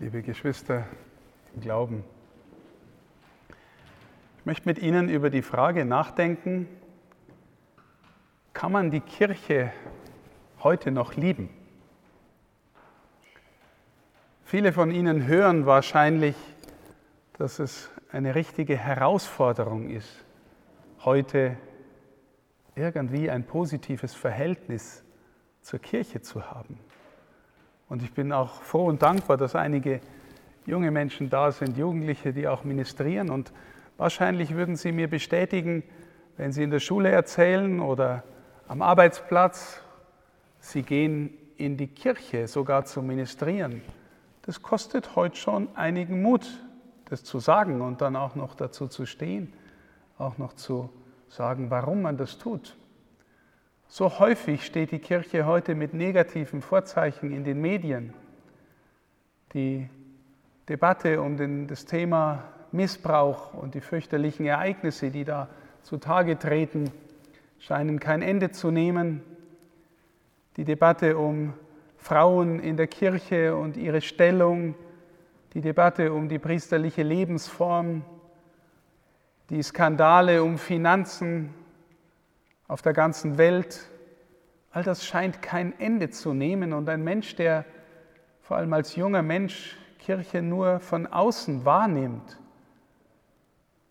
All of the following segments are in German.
liebe Geschwister im Glauben. Ich möchte mit Ihnen über die Frage nachdenken, kann man die Kirche heute noch lieben? Viele von Ihnen hören wahrscheinlich, dass es eine richtige Herausforderung ist, heute irgendwie ein positives Verhältnis zur Kirche zu haben. Und ich bin auch froh und dankbar, dass einige junge Menschen da sind, Jugendliche, die auch ministrieren. Und wahrscheinlich würden sie mir bestätigen, wenn sie in der Schule erzählen oder am Arbeitsplatz, sie gehen in die Kirche sogar zu ministrieren. Das kostet heute schon einigen Mut, das zu sagen und dann auch noch dazu zu stehen, auch noch zu sagen, warum man das tut. So häufig steht die Kirche heute mit negativen Vorzeichen in den Medien. Die Debatte um den, das Thema Missbrauch und die fürchterlichen Ereignisse, die da zutage treten, scheinen kein Ende zu nehmen. Die Debatte um Frauen in der Kirche und ihre Stellung, die Debatte um die priesterliche Lebensform, die Skandale um Finanzen auf der ganzen Welt. All das scheint kein Ende zu nehmen und ein Mensch, der vor allem als junger Mensch Kirche nur von außen wahrnimmt,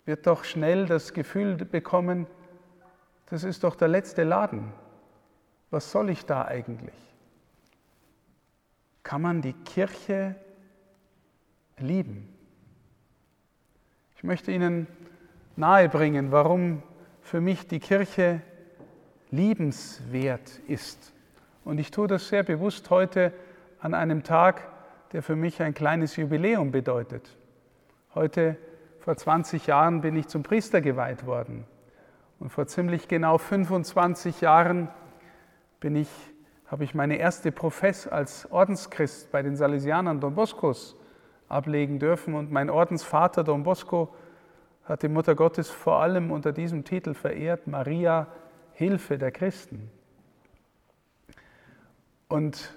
wird doch schnell das Gefühl bekommen, das ist doch der letzte Laden. Was soll ich da eigentlich? Kann man die Kirche lieben? Ich möchte Ihnen nahebringen, warum für mich die Kirche liebenswert ist. Und ich tue das sehr bewusst heute an einem Tag, der für mich ein kleines Jubiläum bedeutet. Heute, vor 20 Jahren, bin ich zum Priester geweiht worden. Und vor ziemlich genau 25 Jahren bin ich, habe ich meine erste Profess als Ordenschrist bei den Salesianern Don Boscos ablegen dürfen. Und mein Ordensvater Don Bosco hat die Mutter Gottes vor allem unter diesem Titel verehrt, Maria Hilfe der Christen. Und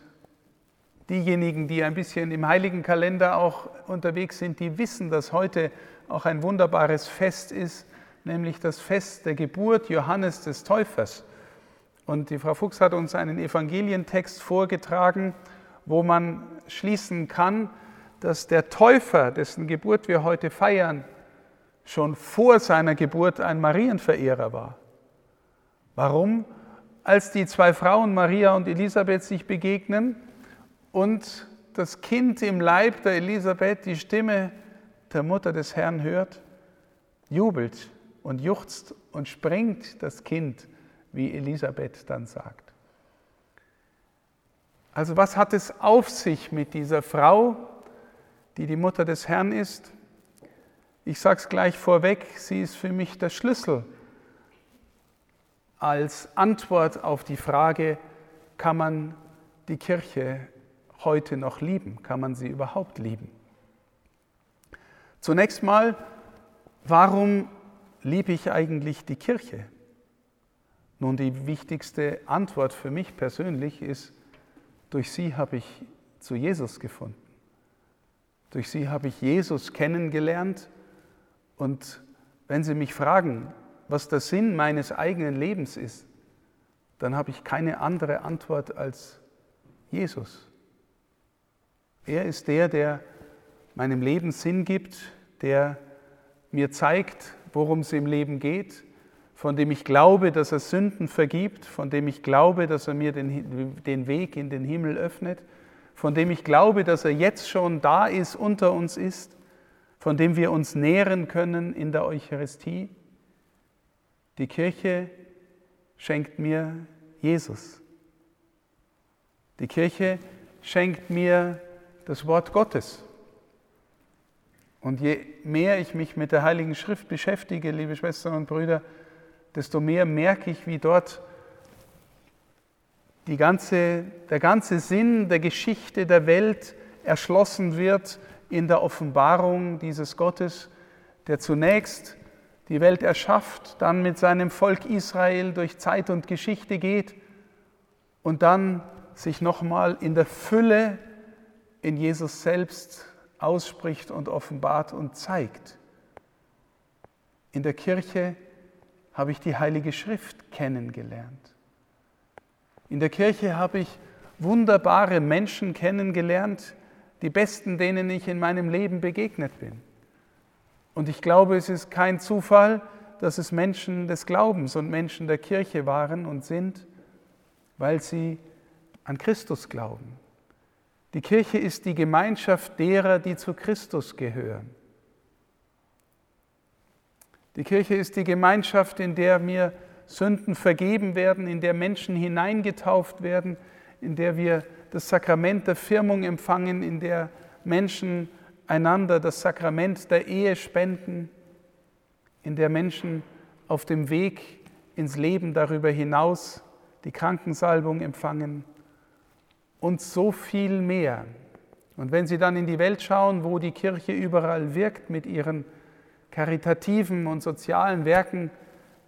diejenigen, die ein bisschen im heiligen Kalender auch unterwegs sind, die wissen, dass heute auch ein wunderbares Fest ist, nämlich das Fest der Geburt Johannes des Täufers. Und die Frau Fuchs hat uns einen Evangelientext vorgetragen, wo man schließen kann, dass der Täufer, dessen Geburt wir heute feiern, schon vor seiner Geburt ein Marienverehrer war. Warum? Als die zwei Frauen, Maria und Elisabeth, sich begegnen und das Kind im Leib der Elisabeth die Stimme der Mutter des Herrn hört, jubelt und juchzt und springt das Kind, wie Elisabeth dann sagt. Also was hat es auf sich mit dieser Frau, die die Mutter des Herrn ist? Ich sage es gleich vorweg, sie ist für mich der Schlüssel als Antwort auf die Frage, kann man die Kirche heute noch lieben? Kann man sie überhaupt lieben? Zunächst mal, warum liebe ich eigentlich die Kirche? Nun, die wichtigste Antwort für mich persönlich ist, durch sie habe ich zu Jesus gefunden. Durch sie habe ich Jesus kennengelernt. Und wenn Sie mich fragen, was der Sinn meines eigenen Lebens ist, dann habe ich keine andere Antwort als Jesus. Er ist der, der meinem Leben Sinn gibt, der mir zeigt, worum es im Leben geht, von dem ich glaube, dass er Sünden vergibt, von dem ich glaube, dass er mir den, den Weg in den Himmel öffnet, von dem ich glaube, dass er jetzt schon da ist, unter uns ist, von dem wir uns nähren können in der Eucharistie. Die Kirche schenkt mir Jesus. Die Kirche schenkt mir das Wort Gottes. Und je mehr ich mich mit der Heiligen Schrift beschäftige, liebe Schwestern und Brüder, desto mehr merke ich, wie dort ganze, der ganze Sinn der Geschichte der Welt erschlossen wird in der Offenbarung dieses Gottes, der zunächst die Welt erschafft, dann mit seinem Volk Israel durch Zeit und Geschichte geht und dann sich nochmal in der Fülle in Jesus selbst ausspricht und offenbart und zeigt. In der Kirche habe ich die Heilige Schrift kennengelernt. In der Kirche habe ich wunderbare Menschen kennengelernt, die besten, denen ich in meinem Leben begegnet bin. Und ich glaube, es ist kein Zufall, dass es Menschen des Glaubens und Menschen der Kirche waren und sind, weil sie an Christus glauben. Die Kirche ist die Gemeinschaft derer, die zu Christus gehören. Die Kirche ist die Gemeinschaft, in der mir Sünden vergeben werden, in der Menschen hineingetauft werden, in der wir das Sakrament der Firmung empfangen, in der Menschen einander das Sakrament der Ehe spenden, in der Menschen auf dem Weg ins Leben darüber hinaus die Krankensalbung empfangen und so viel mehr. Und wenn Sie dann in die Welt schauen, wo die Kirche überall wirkt mit ihren karitativen und sozialen Werken,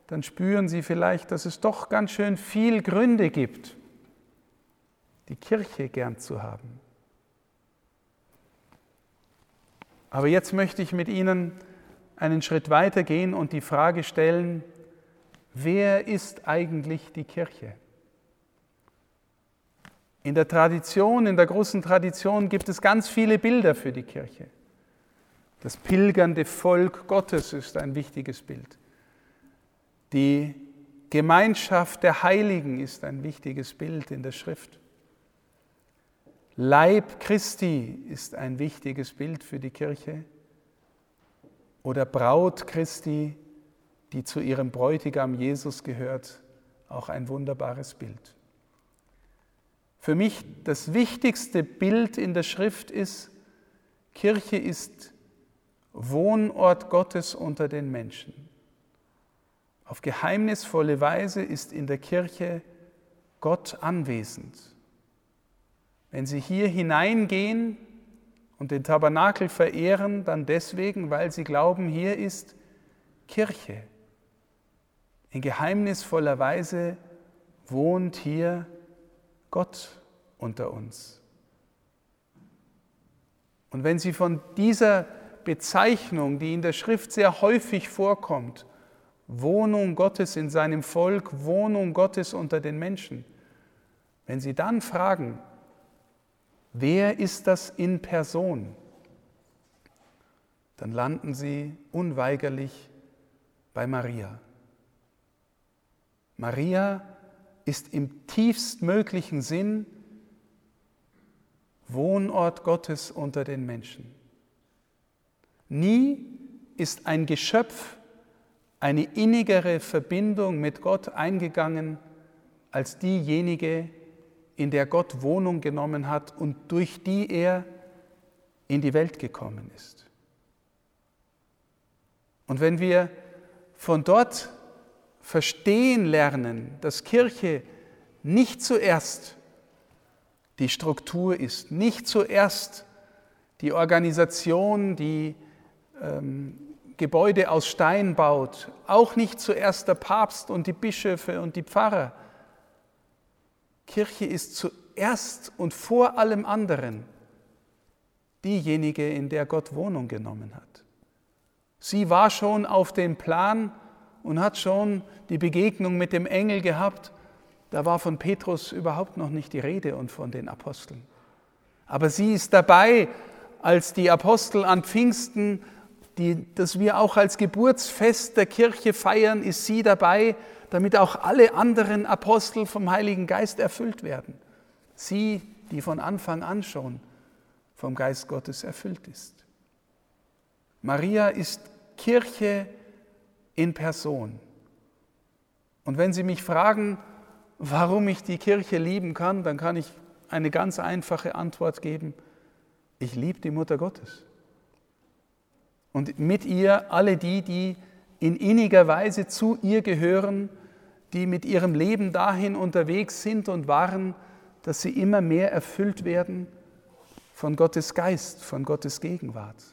dann spüren Sie vielleicht, dass es doch ganz schön viel Gründe gibt, die Kirche gern zu haben. Aber jetzt möchte ich mit Ihnen einen Schritt weiter gehen und die Frage stellen, wer ist eigentlich die Kirche? In der Tradition, in der großen Tradition gibt es ganz viele Bilder für die Kirche. Das pilgernde Volk Gottes ist ein wichtiges Bild. Die Gemeinschaft der Heiligen ist ein wichtiges Bild in der Schrift. Leib Christi ist ein wichtiges Bild für die Kirche. Oder Braut Christi, die zu ihrem Bräutigam Jesus gehört, auch ein wunderbares Bild. Für mich das wichtigste Bild in der Schrift ist, Kirche ist Wohnort Gottes unter den Menschen. Auf geheimnisvolle Weise ist in der Kirche Gott anwesend. Wenn Sie hier hineingehen und den Tabernakel verehren, dann deswegen, weil Sie glauben, hier ist Kirche. In geheimnisvoller Weise wohnt hier Gott unter uns. Und wenn Sie von dieser Bezeichnung, die in der Schrift sehr häufig vorkommt, Wohnung Gottes in seinem Volk, Wohnung Gottes unter den Menschen. Wenn Sie dann fragen, wer ist das in Person, dann landen Sie unweigerlich bei Maria. Maria ist im tiefstmöglichen Sinn Wohnort Gottes unter den Menschen. Nie ist ein Geschöpf eine innigere Verbindung mit Gott eingegangen als diejenige, in der Gott Wohnung genommen hat und durch die er in die Welt gekommen ist. Und wenn wir von dort verstehen lernen, dass Kirche nicht zuerst die Struktur ist, nicht zuerst die Organisation, die ähm, Gebäude aus Stein baut, auch nicht zuerst der Papst und die Bischöfe und die Pfarrer. Kirche ist zuerst und vor allem anderen diejenige, in der Gott Wohnung genommen hat. Sie war schon auf dem Plan und hat schon die Begegnung mit dem Engel gehabt. Da war von Petrus überhaupt noch nicht die Rede und von den Aposteln. Aber sie ist dabei, als die Apostel an Pfingsten die, das wir auch als Geburtsfest der Kirche feiern, ist sie dabei, damit auch alle anderen Apostel vom Heiligen Geist erfüllt werden. Sie, die von Anfang an schon vom Geist Gottes erfüllt ist. Maria ist Kirche in Person. Und wenn Sie mich fragen, warum ich die Kirche lieben kann, dann kann ich eine ganz einfache Antwort geben. Ich liebe die Mutter Gottes und mit ihr alle die, die in inniger Weise zu ihr gehören, die mit ihrem Leben dahin unterwegs sind und waren, dass sie immer mehr erfüllt werden von Gottes Geist, von Gottes Gegenwart.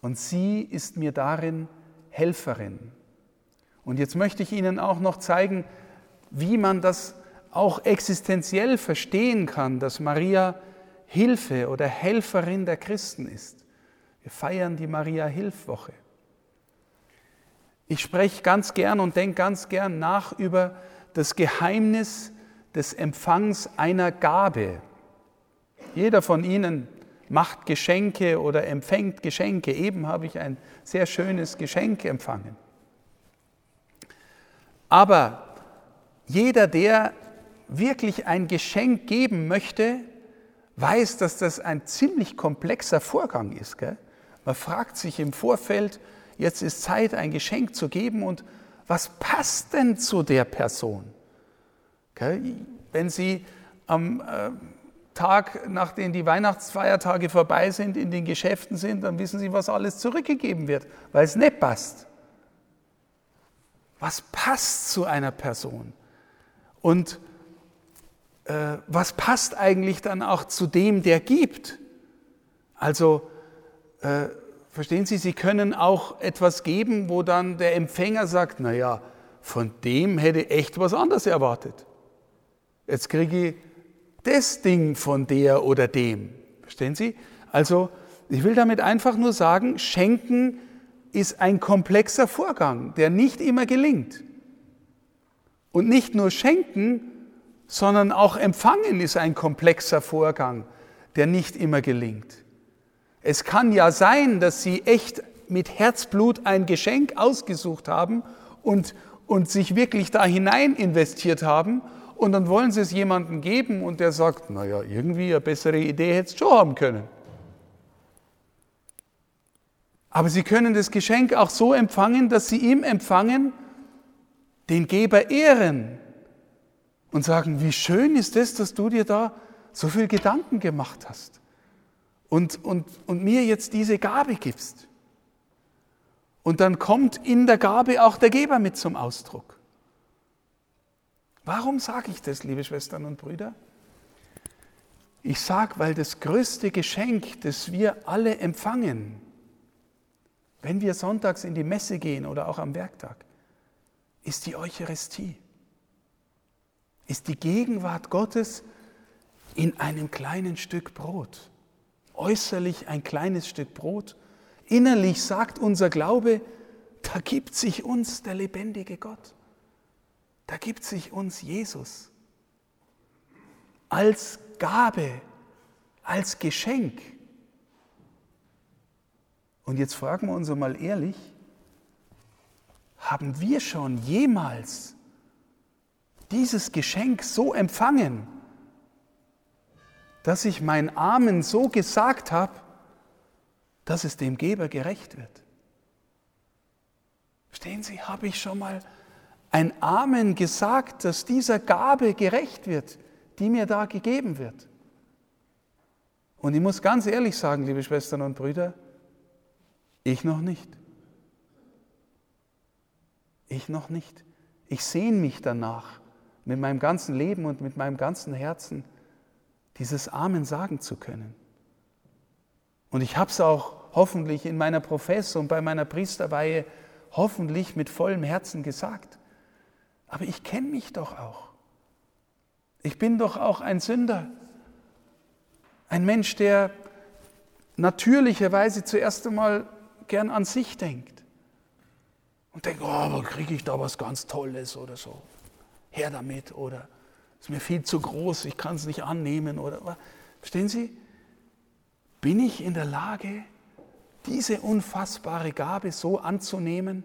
Und sie ist mir darin Helferin. Und jetzt möchte ich Ihnen auch noch zeigen, wie man das auch existenziell verstehen kann, dass Maria Hilfe oder Helferin der Christen ist. Wir feiern die Maria-Hilfwoche. Ich spreche ganz gern und denke ganz gern nach über das Geheimnis des Empfangs einer Gabe. Jeder von Ihnen macht Geschenke oder empfängt Geschenke. Eben habe ich ein sehr schönes Geschenk empfangen. Aber jeder, der wirklich ein Geschenk geben möchte, weiß, dass das ein ziemlich komplexer Vorgang ist. Gell? Man fragt sich im Vorfeld, jetzt ist Zeit, ein Geschenk zu geben und was passt denn zu der Person? Gell? Wenn Sie am äh, Tag, nachdem die Weihnachtsfeiertage vorbei sind, in den Geschäften sind, dann wissen Sie, was alles zurückgegeben wird, weil es nicht passt. Was passt zu einer Person? Und äh, was passt eigentlich dann auch zu dem, der gibt? Also, äh, verstehen Sie, Sie können auch etwas geben, wo dann der Empfänger sagt, naja, von dem hätte ich echt was anderes erwartet. Jetzt kriege ich das Ding von der oder dem. Verstehen Sie? Also, ich will damit einfach nur sagen, Schenken ist ein komplexer Vorgang, der nicht immer gelingt. Und nicht nur Schenken, sondern auch Empfangen ist ein komplexer Vorgang, der nicht immer gelingt. Es kann ja sein, dass Sie echt mit Herzblut ein Geschenk ausgesucht haben und, und sich wirklich da hinein investiert haben und dann wollen Sie es jemandem geben und der sagt, naja, irgendwie eine bessere Idee hättest du schon haben können. Aber Sie können das Geschenk auch so empfangen, dass Sie ihm empfangen, den Geber ehren und sagen, wie schön ist es, dass du dir da so viel Gedanken gemacht hast und, und, und mir jetzt diese Gabe gibst. Und dann kommt in der Gabe auch der Geber mit zum Ausdruck. Warum sage ich das, liebe Schwestern und Brüder? Ich sage, weil das größte Geschenk, das wir alle empfangen, wenn wir sonntags in die Messe gehen oder auch am Werktag, ist die Eucharistie ist die Gegenwart Gottes in einem kleinen Stück Brot. Äußerlich ein kleines Stück Brot. Innerlich sagt unser Glaube, da gibt sich uns der lebendige Gott. Da gibt sich uns Jesus als Gabe, als Geschenk. Und jetzt fragen wir uns mal ehrlich, haben wir schon jemals dieses Geschenk so empfangen, dass ich mein Amen so gesagt habe, dass es dem Geber gerecht wird. Verstehen Sie, habe ich schon mal ein Amen gesagt, dass dieser Gabe gerecht wird, die mir da gegeben wird. Und ich muss ganz ehrlich sagen, liebe Schwestern und Brüder, ich noch nicht. Ich noch nicht. Ich sehne mich danach, mit meinem ganzen Leben und mit meinem ganzen Herzen dieses Amen sagen zu können. Und ich habe es auch hoffentlich in meiner Professor und bei meiner Priesterweihe hoffentlich mit vollem Herzen gesagt. Aber ich kenne mich doch auch. Ich bin doch auch ein Sünder. Ein Mensch, der natürlicherweise zuerst einmal gern an sich denkt. Und denkt, oh, aber kriege ich da was ganz Tolles oder so her damit oder ist mir viel zu groß, ich kann es nicht annehmen oder verstehen Sie? Bin ich in der Lage, diese unfassbare Gabe so anzunehmen,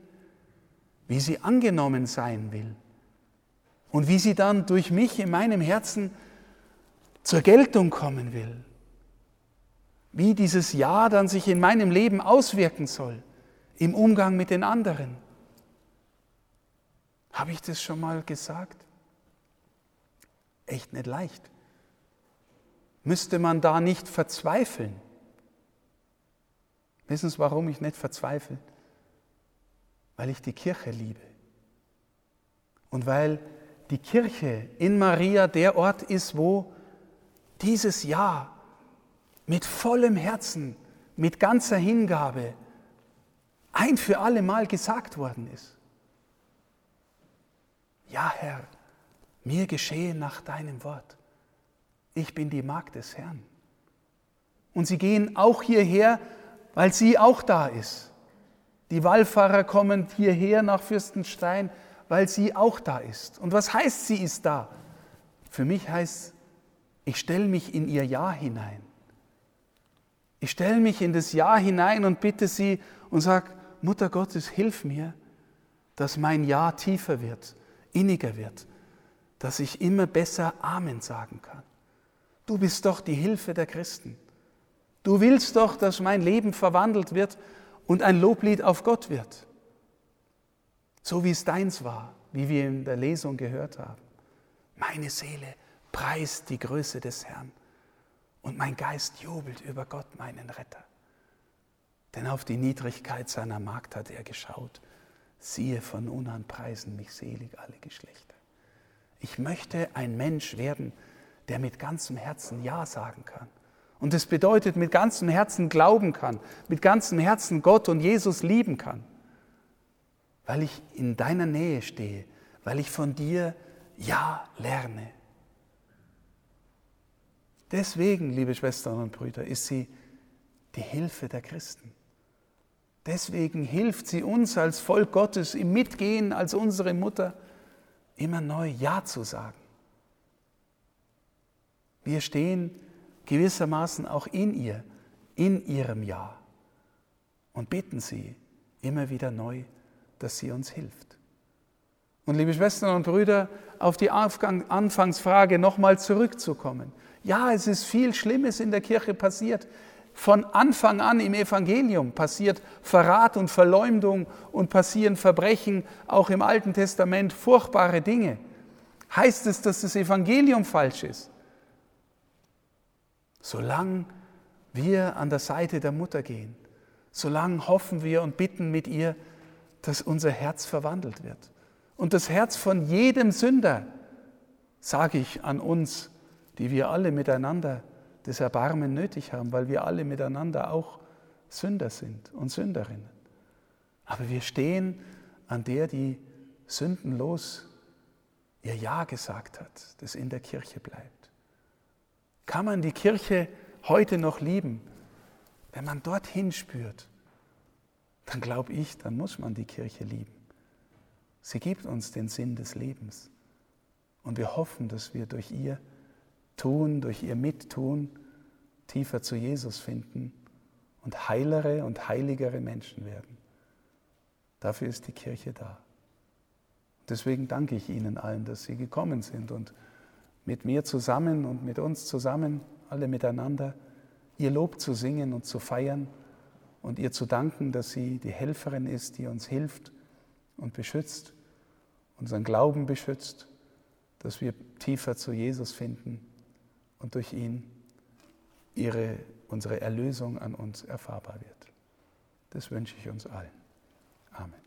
wie sie angenommen sein will und wie sie dann durch mich in meinem Herzen zur Geltung kommen will, wie dieses Ja dann sich in meinem Leben auswirken soll, im Umgang mit den anderen. Habe ich das schon mal gesagt? Echt nicht leicht. Müsste man da nicht verzweifeln? Wissen Sie, warum ich nicht verzweifle? Weil ich die Kirche liebe. Und weil die Kirche in Maria der Ort ist, wo dieses Ja mit vollem Herzen, mit ganzer Hingabe ein für alle Mal gesagt worden ist. Ja, Herr, mir geschehe nach deinem Wort. Ich bin die Magd des Herrn. Und sie gehen auch hierher, weil sie auch da ist. Die Wallfahrer kommen hierher nach Fürstenstein, weil sie auch da ist. Und was heißt, sie ist da? Für mich heißt, ich stelle mich in ihr Ja hinein. Ich stelle mich in das Ja hinein und bitte sie und sage, Mutter Gottes, hilf mir, dass mein Ja tiefer wird, inniger wird, dass ich immer besser Amen sagen kann. Du bist doch die Hilfe der Christen. Du willst doch, dass mein Leben verwandelt wird und ein Loblied auf Gott wird. So wie es deins war, wie wir in der Lesung gehört haben. Meine Seele preist die Größe des Herrn und mein Geist jubelt über Gott, meinen Retter. Denn auf die Niedrigkeit seiner Magd hat er geschaut. Siehe, von nun an preisen mich selig alle Geschlechter. Ich möchte ein Mensch werden, der mit ganzem Herzen Ja sagen kann. Und das bedeutet, mit ganzem Herzen glauben kann, mit ganzem Herzen Gott und Jesus lieben kann, weil ich in deiner Nähe stehe, weil ich von dir Ja lerne. Deswegen, liebe Schwestern und Brüder, ist sie die Hilfe der Christen. Deswegen hilft sie uns als Volk Gottes im Mitgehen als unsere Mutter immer neu Ja zu sagen. Wir stehen gewissermaßen auch in ihr, in ihrem Ja und bitten sie immer wieder neu, dass sie uns hilft. Und liebe Schwestern und Brüder, auf die Anfangsfrage nochmal zurückzukommen. Ja, es ist viel Schlimmes in der Kirche passiert. Von Anfang an im Evangelium passiert Verrat und Verleumdung und passieren Verbrechen, auch im Alten Testament furchtbare Dinge. Heißt es, dass das Evangelium falsch ist? Solange wir an der Seite der Mutter gehen, solange hoffen wir und bitten mit ihr, dass unser Herz verwandelt wird. Und das Herz von jedem Sünder, sage ich an uns, die wir alle miteinander das Erbarmen nötig haben, weil wir alle miteinander auch Sünder sind und Sünderinnen. Aber wir stehen an der, die sündenlos ihr Ja gesagt hat, das in der Kirche bleibt. Kann man die Kirche heute noch lieben? Wenn man dorthin spürt, dann glaube ich, dann muss man die Kirche lieben. Sie gibt uns den Sinn des Lebens. Und wir hoffen, dass wir durch ihr Tun, durch ihr Mittun tiefer zu Jesus finden und heilere und heiligere Menschen werden. Dafür ist die Kirche da. Deswegen danke ich Ihnen allen, dass Sie gekommen sind und mit mir zusammen und mit uns zusammen, alle miteinander, ihr Lob zu singen und zu feiern und ihr zu danken, dass sie die Helferin ist, die uns hilft und beschützt, unseren Glauben beschützt, dass wir tiefer zu Jesus finden und durch ihn ihre, unsere Erlösung an uns erfahrbar wird. Das wünsche ich uns allen. Amen.